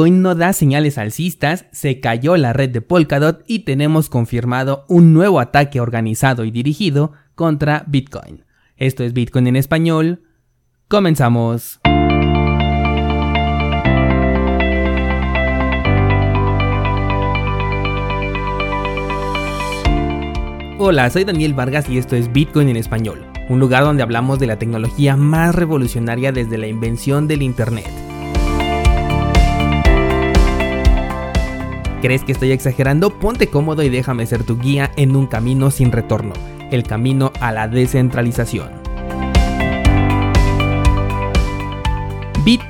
Bitcoin no da señales alcistas, se cayó la red de Polkadot y tenemos confirmado un nuevo ataque organizado y dirigido contra Bitcoin. Esto es Bitcoin en español. Comenzamos. Hola, soy Daniel Vargas y esto es Bitcoin en español, un lugar donde hablamos de la tecnología más revolucionaria desde la invención del Internet. ¿Crees que estoy exagerando? Ponte cómodo y déjame ser tu guía en un camino sin retorno, el camino a la descentralización. Bit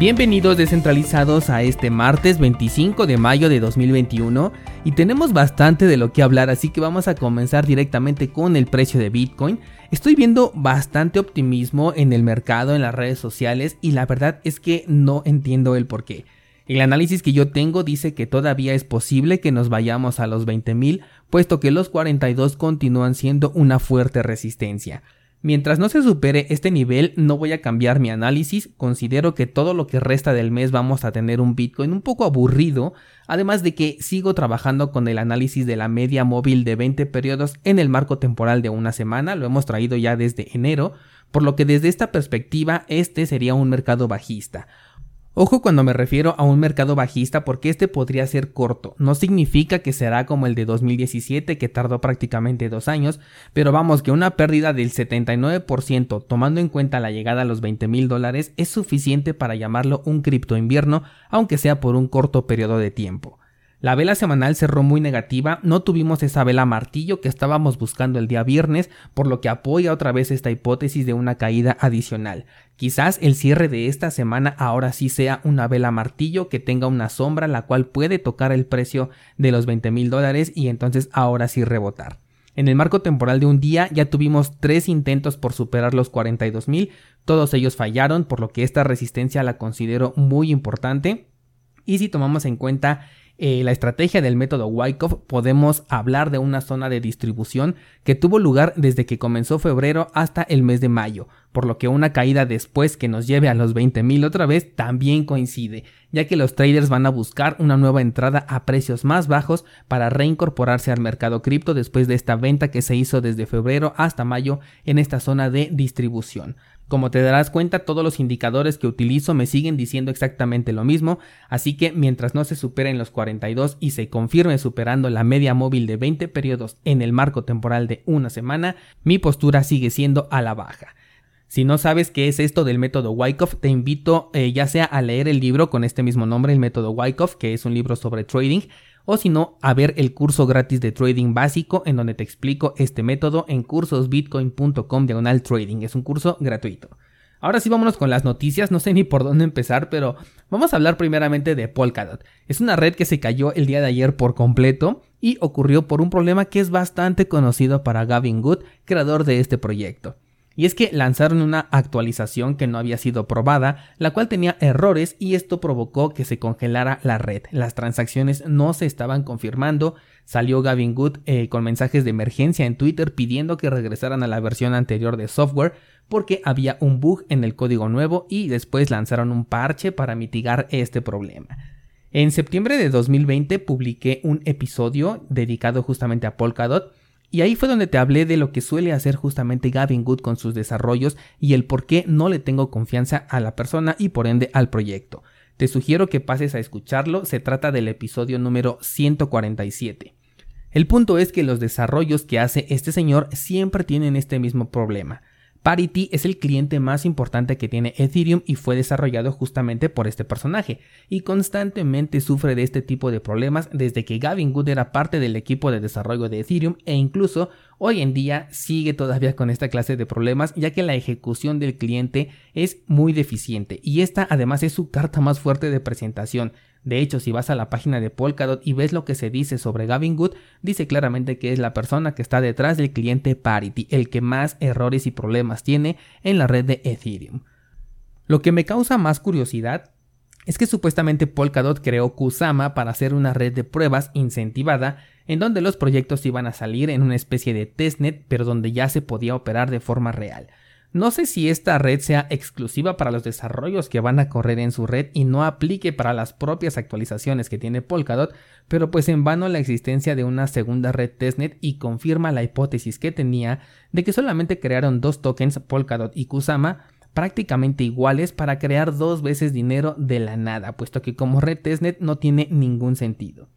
Bienvenidos descentralizados a este martes 25 de mayo de 2021 y tenemos bastante de lo que hablar así que vamos a comenzar directamente con el precio de Bitcoin. Estoy viendo bastante optimismo en el mercado, en las redes sociales y la verdad es que no entiendo el por qué. El análisis que yo tengo dice que todavía es posible que nos vayamos a los 20.000, puesto que los 42 continúan siendo una fuerte resistencia. Mientras no se supere este nivel, no voy a cambiar mi análisis, considero que todo lo que resta del mes vamos a tener un Bitcoin un poco aburrido, además de que sigo trabajando con el análisis de la media móvil de 20 periodos en el marco temporal de una semana, lo hemos traído ya desde enero, por lo que desde esta perspectiva este sería un mercado bajista. Ojo cuando me refiero a un mercado bajista porque este podría ser corto, no significa que será como el de 2017 que tardó prácticamente dos años, pero vamos que una pérdida del 79% tomando en cuenta la llegada a los 20 mil dólares es suficiente para llamarlo un cripto invierno aunque sea por un corto periodo de tiempo. La vela semanal cerró muy negativa, no tuvimos esa vela martillo que estábamos buscando el día viernes, por lo que apoya otra vez esta hipótesis de una caída adicional. Quizás el cierre de esta semana ahora sí sea una vela martillo que tenga una sombra la cual puede tocar el precio de los 20 mil dólares y entonces ahora sí rebotar. En el marco temporal de un día ya tuvimos tres intentos por superar los 42 mil, todos ellos fallaron, por lo que esta resistencia la considero muy importante. Y si tomamos en cuenta eh, la estrategia del método Wyckoff podemos hablar de una zona de distribución que tuvo lugar desde que comenzó febrero hasta el mes de mayo, por lo que una caída después que nos lleve a los 20.000 otra vez también coincide, ya que los traders van a buscar una nueva entrada a precios más bajos para reincorporarse al mercado cripto después de esta venta que se hizo desde febrero hasta mayo en esta zona de distribución. Como te darás cuenta, todos los indicadores que utilizo me siguen diciendo exactamente lo mismo, así que mientras no se superen los 42 y se confirme superando la media móvil de 20 periodos en el marco temporal de una semana, mi postura sigue siendo a la baja. Si no sabes qué es esto del método Wyckoff, te invito eh, ya sea a leer el libro con este mismo nombre, el método Wyckoff, que es un libro sobre trading, o si no, a ver el curso gratis de trading básico en donde te explico este método en cursosbitcoin.com diagonal trading. Es un curso gratuito. Ahora sí vámonos con las noticias, no sé ni por dónde empezar, pero vamos a hablar primeramente de Polkadot. Es una red que se cayó el día de ayer por completo y ocurrió por un problema que es bastante conocido para Gavin Good, creador de este proyecto. Y es que lanzaron una actualización que no había sido probada, la cual tenía errores y esto provocó que se congelara la red. Las transacciones no se estaban confirmando. Salió Gavin Good eh, con mensajes de emergencia en Twitter pidiendo que regresaran a la versión anterior de software porque había un bug en el código nuevo y después lanzaron un parche para mitigar este problema. En septiembre de 2020 publiqué un episodio dedicado justamente a Polkadot y ahí fue donde te hablé de lo que suele hacer justamente Gavin Good con sus desarrollos y el por qué no le tengo confianza a la persona y por ende al proyecto. Te sugiero que pases a escucharlo, se trata del episodio número 147. El punto es que los desarrollos que hace este señor siempre tienen este mismo problema. Parity es el cliente más importante que tiene Ethereum y fue desarrollado justamente por este personaje, y constantemente sufre de este tipo de problemas desde que Gavin Good era parte del equipo de desarrollo de Ethereum e incluso hoy en día sigue todavía con esta clase de problemas ya que la ejecución del cliente es muy deficiente y esta además es su carta más fuerte de presentación de hecho, si vas a la página de Polkadot y ves lo que se dice sobre Gavin Good, dice claramente que es la persona que está detrás del cliente Parity, el que más errores y problemas tiene en la red de Ethereum. Lo que me causa más curiosidad es que supuestamente Polkadot creó Kusama para hacer una red de pruebas incentivada en donde los proyectos iban a salir en una especie de testnet pero donde ya se podía operar de forma real. No sé si esta red sea exclusiva para los desarrollos que van a correr en su red y no aplique para las propias actualizaciones que tiene Polkadot, pero pues en vano la existencia de una segunda red testnet y confirma la hipótesis que tenía de que solamente crearon dos tokens Polkadot y Kusama prácticamente iguales para crear dos veces dinero de la nada, puesto que como red testnet no tiene ningún sentido.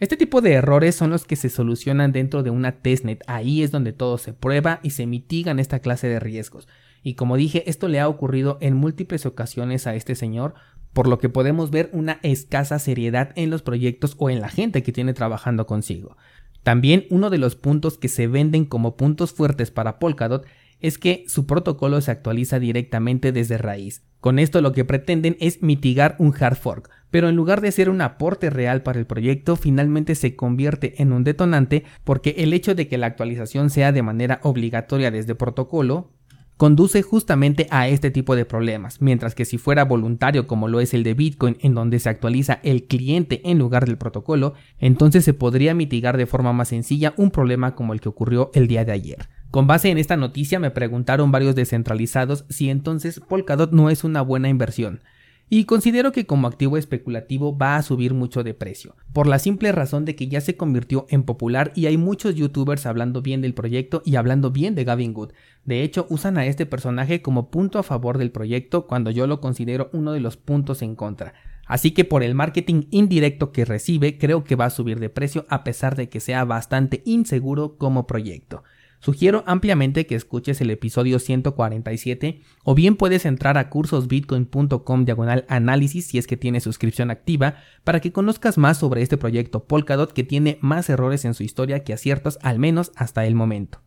Este tipo de errores son los que se solucionan dentro de una testnet, ahí es donde todo se prueba y se mitigan esta clase de riesgos. Y como dije, esto le ha ocurrido en múltiples ocasiones a este señor, por lo que podemos ver una escasa seriedad en los proyectos o en la gente que tiene trabajando consigo. También uno de los puntos que se venden como puntos fuertes para Polkadot es que su protocolo se actualiza directamente desde raíz. Con esto lo que pretenden es mitigar un hard fork, pero en lugar de ser un aporte real para el proyecto, finalmente se convierte en un detonante porque el hecho de que la actualización sea de manera obligatoria desde protocolo conduce justamente a este tipo de problemas, mientras que si fuera voluntario como lo es el de Bitcoin en donde se actualiza el cliente en lugar del protocolo, entonces se podría mitigar de forma más sencilla un problema como el que ocurrió el día de ayer. Con base en esta noticia me preguntaron varios descentralizados si entonces Polkadot no es una buena inversión. Y considero que como activo especulativo va a subir mucho de precio, por la simple razón de que ya se convirtió en popular y hay muchos youtubers hablando bien del proyecto y hablando bien de Gavin Good. De hecho, usan a este personaje como punto a favor del proyecto cuando yo lo considero uno de los puntos en contra. Así que por el marketing indirecto que recibe, creo que va a subir de precio a pesar de que sea bastante inseguro como proyecto. Sugiero ampliamente que escuches el episodio 147 o bien puedes entrar a cursosbitcoin.com diagonal análisis si es que tienes suscripción activa para que conozcas más sobre este proyecto Polkadot que tiene más errores en su historia que aciertos al menos hasta el momento.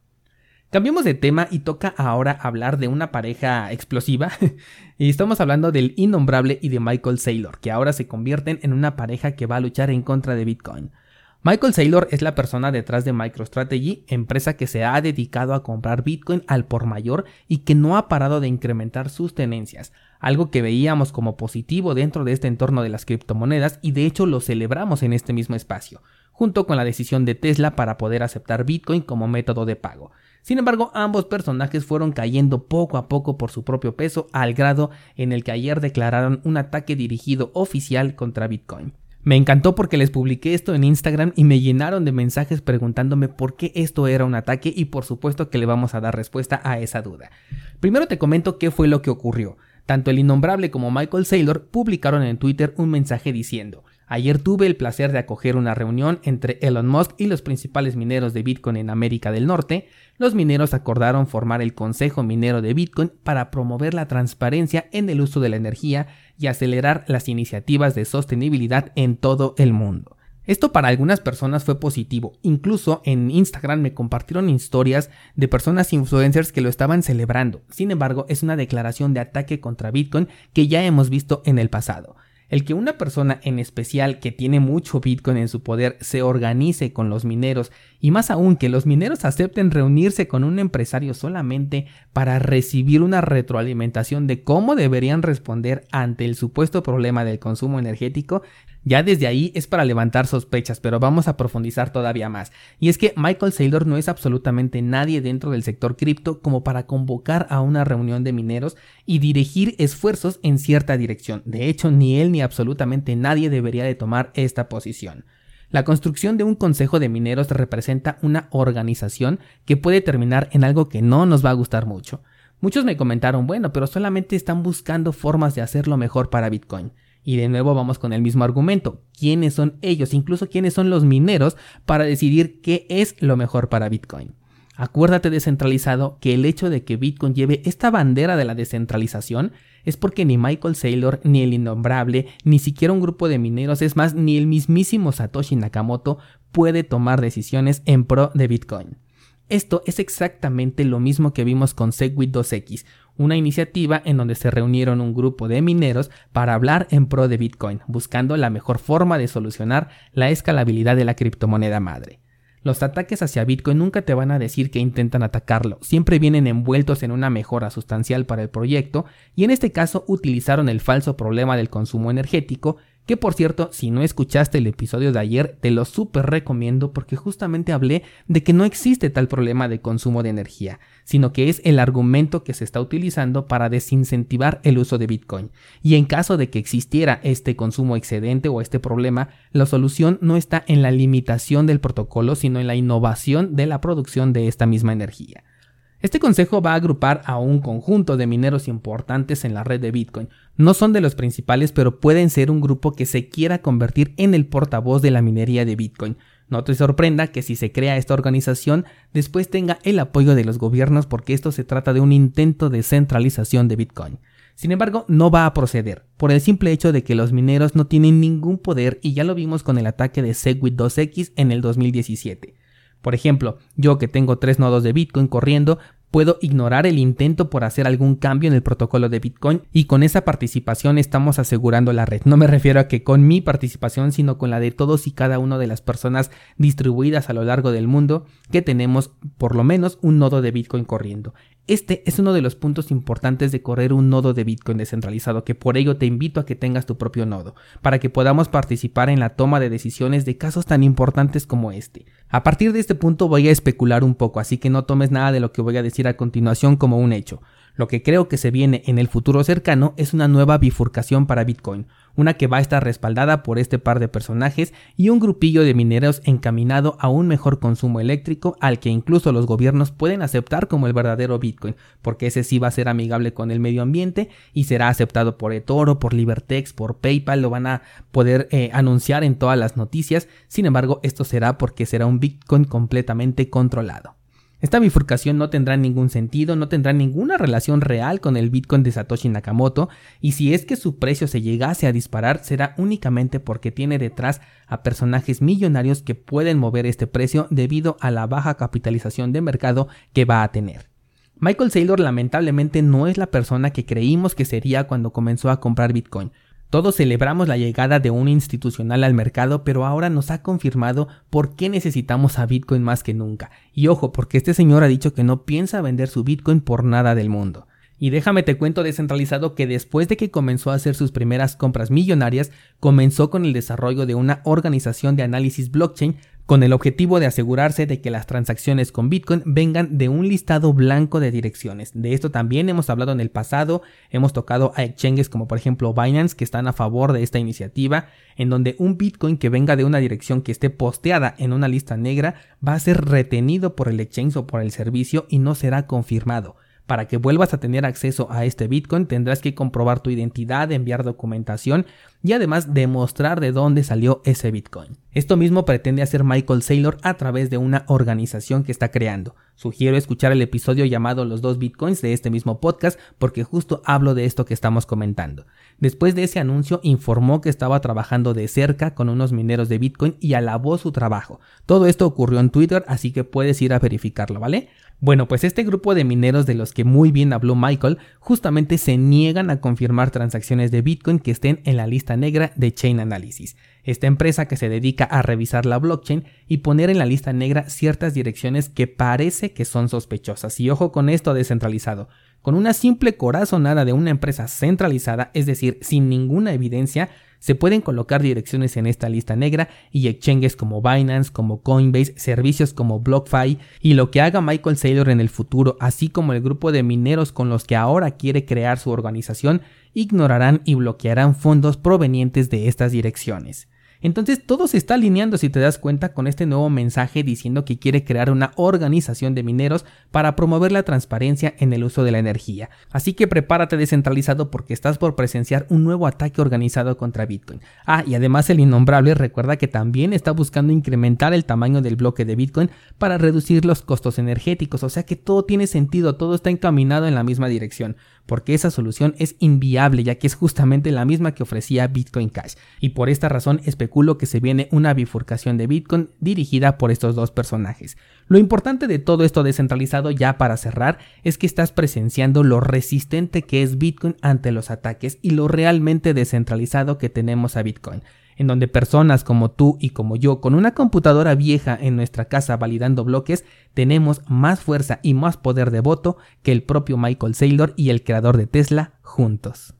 Cambiemos de tema y toca ahora hablar de una pareja explosiva y estamos hablando del innombrable y de Michael Saylor que ahora se convierten en una pareja que va a luchar en contra de Bitcoin. Michael Saylor es la persona detrás de MicroStrategy, empresa que se ha dedicado a comprar Bitcoin al por mayor y que no ha parado de incrementar sus tenencias, algo que veíamos como positivo dentro de este entorno de las criptomonedas y de hecho lo celebramos en este mismo espacio, junto con la decisión de Tesla para poder aceptar Bitcoin como método de pago. Sin embargo, ambos personajes fueron cayendo poco a poco por su propio peso al grado en el que ayer declararon un ataque dirigido oficial contra Bitcoin. Me encantó porque les publiqué esto en Instagram y me llenaron de mensajes preguntándome por qué esto era un ataque y por supuesto que le vamos a dar respuesta a esa duda. Primero te comento qué fue lo que ocurrió. Tanto el innombrable como Michael Saylor publicaron en Twitter un mensaje diciendo Ayer tuve el placer de acoger una reunión entre Elon Musk y los principales mineros de Bitcoin en América del Norte. Los mineros acordaron formar el Consejo Minero de Bitcoin para promover la transparencia en el uso de la energía y acelerar las iniciativas de sostenibilidad en todo el mundo. Esto para algunas personas fue positivo, incluso en Instagram me compartieron historias de personas influencers que lo estaban celebrando, sin embargo es una declaración de ataque contra Bitcoin que ya hemos visto en el pasado. El que una persona en especial que tiene mucho Bitcoin en su poder se organice con los mineros y más aún que los mineros acepten reunirse con un empresario solamente para recibir una retroalimentación de cómo deberían responder ante el supuesto problema del consumo energético ya desde ahí es para levantar sospechas, pero vamos a profundizar todavía más. Y es que Michael Saylor no es absolutamente nadie dentro del sector cripto como para convocar a una reunión de mineros y dirigir esfuerzos en cierta dirección. De hecho, ni él ni absolutamente nadie debería de tomar esta posición. La construcción de un consejo de mineros representa una organización que puede terminar en algo que no nos va a gustar mucho. Muchos me comentaron, bueno, pero solamente están buscando formas de hacerlo mejor para Bitcoin. Y de nuevo vamos con el mismo argumento. ¿Quiénes son ellos? Incluso quiénes son los mineros para decidir qué es lo mejor para Bitcoin. Acuérdate descentralizado que el hecho de que Bitcoin lleve esta bandera de la descentralización es porque ni Michael Saylor, ni el innombrable, ni siquiera un grupo de mineros, es más, ni el mismísimo Satoshi Nakamoto puede tomar decisiones en pro de Bitcoin. Esto es exactamente lo mismo que vimos con Segwit 2X, una iniciativa en donde se reunieron un grupo de mineros para hablar en pro de Bitcoin, buscando la mejor forma de solucionar la escalabilidad de la criptomoneda madre. Los ataques hacia Bitcoin nunca te van a decir que intentan atacarlo, siempre vienen envueltos en una mejora sustancial para el proyecto y en este caso utilizaron el falso problema del consumo energético que por cierto, si no escuchaste el episodio de ayer, te lo súper recomiendo porque justamente hablé de que no existe tal problema de consumo de energía, sino que es el argumento que se está utilizando para desincentivar el uso de Bitcoin. Y en caso de que existiera este consumo excedente o este problema, la solución no está en la limitación del protocolo, sino en la innovación de la producción de esta misma energía. Este consejo va a agrupar a un conjunto de mineros importantes en la red de Bitcoin. No son de los principales, pero pueden ser un grupo que se quiera convertir en el portavoz de la minería de Bitcoin. No te sorprenda que si se crea esta organización, después tenga el apoyo de los gobiernos porque esto se trata de un intento de centralización de Bitcoin. Sin embargo, no va a proceder, por el simple hecho de que los mineros no tienen ningún poder y ya lo vimos con el ataque de Segwit 2X en el 2017. Por ejemplo, yo que tengo tres nodos de Bitcoin corriendo, puedo ignorar el intento por hacer algún cambio en el protocolo de Bitcoin y con esa participación estamos asegurando la red. No me refiero a que con mi participación, sino con la de todos y cada una de las personas distribuidas a lo largo del mundo que tenemos por lo menos un nodo de Bitcoin corriendo. Este es uno de los puntos importantes de correr un nodo de Bitcoin descentralizado, que por ello te invito a que tengas tu propio nodo, para que podamos participar en la toma de decisiones de casos tan importantes como este. A partir de este punto voy a especular un poco, así que no tomes nada de lo que voy a decir a continuación como un hecho. Lo que creo que se viene en el futuro cercano es una nueva bifurcación para Bitcoin, una que va a estar respaldada por este par de personajes y un grupillo de mineros encaminado a un mejor consumo eléctrico al que incluso los gobiernos pueden aceptar como el verdadero Bitcoin, porque ese sí va a ser amigable con el medio ambiente y será aceptado por eToro, por Libertex, por PayPal, lo van a poder eh, anunciar en todas las noticias, sin embargo esto será porque será un Bitcoin completamente controlado. Esta bifurcación no tendrá ningún sentido, no tendrá ninguna relación real con el Bitcoin de Satoshi Nakamoto, y si es que su precio se llegase a disparar será únicamente porque tiene detrás a personajes millonarios que pueden mover este precio debido a la baja capitalización de mercado que va a tener. Michael Saylor lamentablemente no es la persona que creímos que sería cuando comenzó a comprar Bitcoin. Todos celebramos la llegada de un institucional al mercado, pero ahora nos ha confirmado por qué necesitamos a Bitcoin más que nunca. Y ojo, porque este señor ha dicho que no piensa vender su Bitcoin por nada del mundo. Y déjame te cuento descentralizado que después de que comenzó a hacer sus primeras compras millonarias, comenzó con el desarrollo de una organización de análisis blockchain con el objetivo de asegurarse de que las transacciones con Bitcoin vengan de un listado blanco de direcciones. De esto también hemos hablado en el pasado, hemos tocado a exchanges como por ejemplo Binance que están a favor de esta iniciativa, en donde un Bitcoin que venga de una dirección que esté posteada en una lista negra va a ser retenido por el exchange o por el servicio y no será confirmado. Para que vuelvas a tener acceso a este Bitcoin tendrás que comprobar tu identidad, enviar documentación y además demostrar de dónde salió ese Bitcoin. Esto mismo pretende hacer Michael Saylor a través de una organización que está creando. Sugiero escuchar el episodio llamado Los dos Bitcoins de este mismo podcast porque justo hablo de esto que estamos comentando. Después de ese anuncio informó que estaba trabajando de cerca con unos mineros de Bitcoin y alabó su trabajo. Todo esto ocurrió en Twitter así que puedes ir a verificarlo, ¿vale? Bueno, pues este grupo de mineros de los que muy bien habló Michael justamente se niegan a confirmar transacciones de Bitcoin que estén en la lista negra de Chain Analysis, esta empresa que se dedica a revisar la blockchain y poner en la lista negra ciertas direcciones que parece que son sospechosas. Y ojo con esto descentralizado. Con una simple corazonada de una empresa centralizada, es decir, sin ninguna evidencia, se pueden colocar direcciones en esta lista negra y exchanges como Binance, como Coinbase, servicios como BlockFi y lo que haga Michael Saylor en el futuro, así como el grupo de mineros con los que ahora quiere crear su organización, ignorarán y bloquearán fondos provenientes de estas direcciones. Entonces todo se está alineando si te das cuenta con este nuevo mensaje diciendo que quiere crear una organización de mineros para promover la transparencia en el uso de la energía. Así que prepárate descentralizado porque estás por presenciar un nuevo ataque organizado contra Bitcoin. Ah, y además el innombrable recuerda que también está buscando incrementar el tamaño del bloque de Bitcoin para reducir los costos energéticos, o sea que todo tiene sentido, todo está encaminado en la misma dirección porque esa solución es inviable ya que es justamente la misma que ofrecía Bitcoin Cash y por esta razón especulo que se viene una bifurcación de Bitcoin dirigida por estos dos personajes. Lo importante de todo esto descentralizado ya para cerrar es que estás presenciando lo resistente que es Bitcoin ante los ataques y lo realmente descentralizado que tenemos a Bitcoin en donde personas como tú y como yo, con una computadora vieja en nuestra casa validando bloques, tenemos más fuerza y más poder de voto que el propio Michael Saylor y el creador de Tesla juntos.